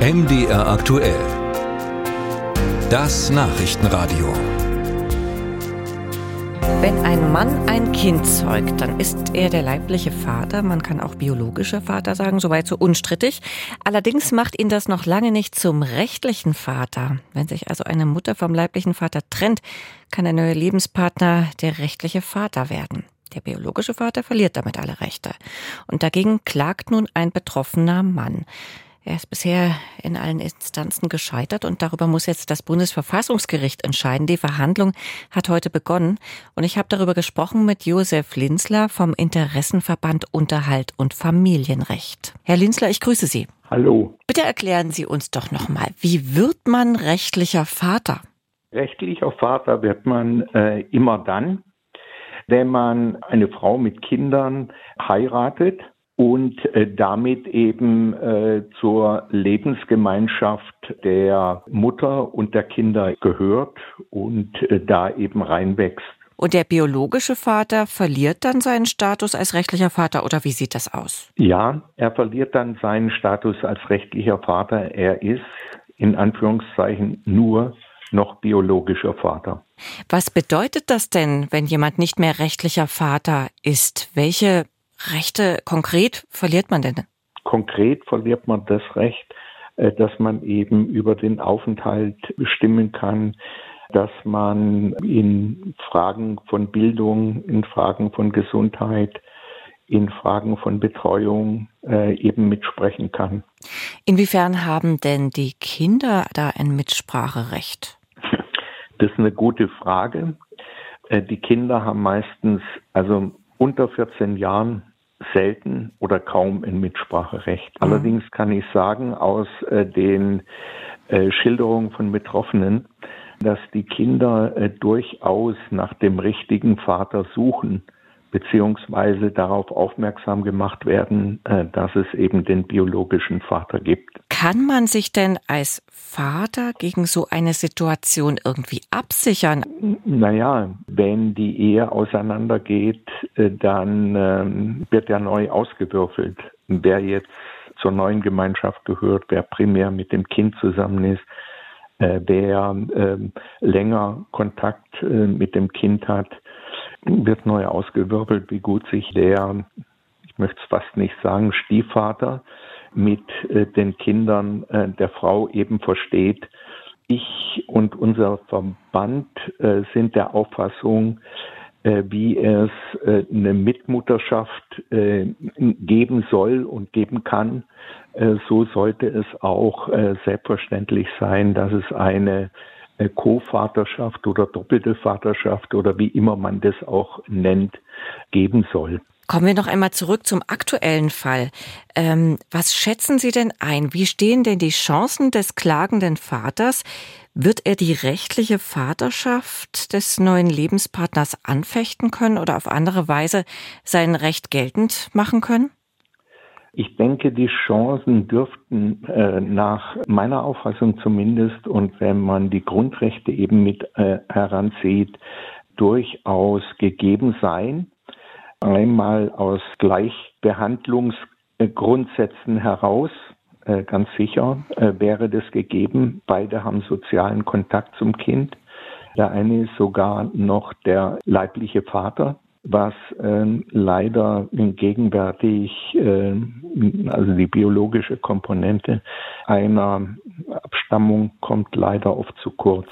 MDR aktuell. Das Nachrichtenradio. Wenn ein Mann ein Kind zeugt, dann ist er der leibliche Vater. Man kann auch biologischer Vater sagen, soweit so unstrittig. Allerdings macht ihn das noch lange nicht zum rechtlichen Vater. Wenn sich also eine Mutter vom leiblichen Vater trennt, kann der neue Lebenspartner der rechtliche Vater werden. Der biologische Vater verliert damit alle Rechte. Und dagegen klagt nun ein betroffener Mann. Er ist bisher in allen Instanzen gescheitert und darüber muss jetzt das Bundesverfassungsgericht entscheiden. Die Verhandlung hat heute begonnen und ich habe darüber gesprochen mit Josef Linsler vom Interessenverband Unterhalt und Familienrecht. Herr Linsler, ich grüße Sie. Hallo. Bitte erklären Sie uns doch nochmal, wie wird man rechtlicher Vater? Rechtlicher Vater wird man äh, immer dann, wenn man eine Frau mit Kindern heiratet und äh, damit eben äh, zur Lebensgemeinschaft der Mutter und der Kinder gehört und äh, da eben reinwächst. Und der biologische Vater verliert dann seinen Status als rechtlicher Vater oder wie sieht das aus? Ja, er verliert dann seinen Status als rechtlicher Vater. Er ist in Anführungszeichen nur noch biologischer Vater. Was bedeutet das denn, wenn jemand nicht mehr rechtlicher Vater ist? Welche Rechte konkret verliert man denn? Konkret verliert man das Recht, äh, dass man eben über den Aufenthalt bestimmen kann, dass man in Fragen von Bildung, in Fragen von Gesundheit, in Fragen von Betreuung äh, eben mitsprechen kann. Inwiefern haben denn die Kinder da ein Mitspracherecht? Das ist eine gute Frage. Äh, die Kinder haben meistens, also unter 14 Jahren, selten oder kaum ein Mitspracherecht. Mhm. Allerdings kann ich sagen, aus äh, den äh, Schilderungen von Betroffenen, dass die Kinder äh, durchaus nach dem richtigen Vater suchen beziehungsweise darauf aufmerksam gemacht werden, äh, dass es eben den biologischen Vater gibt. Kann man sich denn als Vater gegen so eine Situation irgendwie absichern? Naja, wenn die Ehe auseinandergeht, äh, dann ähm, wird ja neu ausgewürfelt. Wer jetzt zur neuen Gemeinschaft gehört, wer primär mit dem Kind zusammen ist, äh, wer ähm, länger Kontakt mit dem Kind hat, wird neu ausgewirbelt, wie gut sich der, ich möchte es fast nicht sagen, Stiefvater mit äh, den Kindern äh, der Frau eben versteht. Ich und unser Verband äh, sind der Auffassung, wie es eine Mitmutterschaft geben soll und geben kann, so sollte es auch selbstverständlich sein, dass es eine Co-Vaterschaft oder doppelte Vaterschaft oder wie immer man das auch nennt, geben soll. Kommen wir noch einmal zurück zum aktuellen Fall. Ähm, was schätzen Sie denn ein? Wie stehen denn die Chancen des klagenden Vaters? Wird er die rechtliche Vaterschaft des neuen Lebenspartners anfechten können oder auf andere Weise sein Recht geltend machen können? Ich denke, die Chancen dürften äh, nach meiner Auffassung zumindest und wenn man die Grundrechte eben mit äh, heranzieht, durchaus gegeben sein. Einmal aus Gleichbehandlungsgrundsätzen heraus, äh, ganz sicher äh, wäre das gegeben. Beide haben sozialen Kontakt zum Kind. Der eine ist sogar noch der leibliche Vater was äh, leider gegenwärtig, äh, also die biologische Komponente einer Abstammung kommt leider oft zu kurz.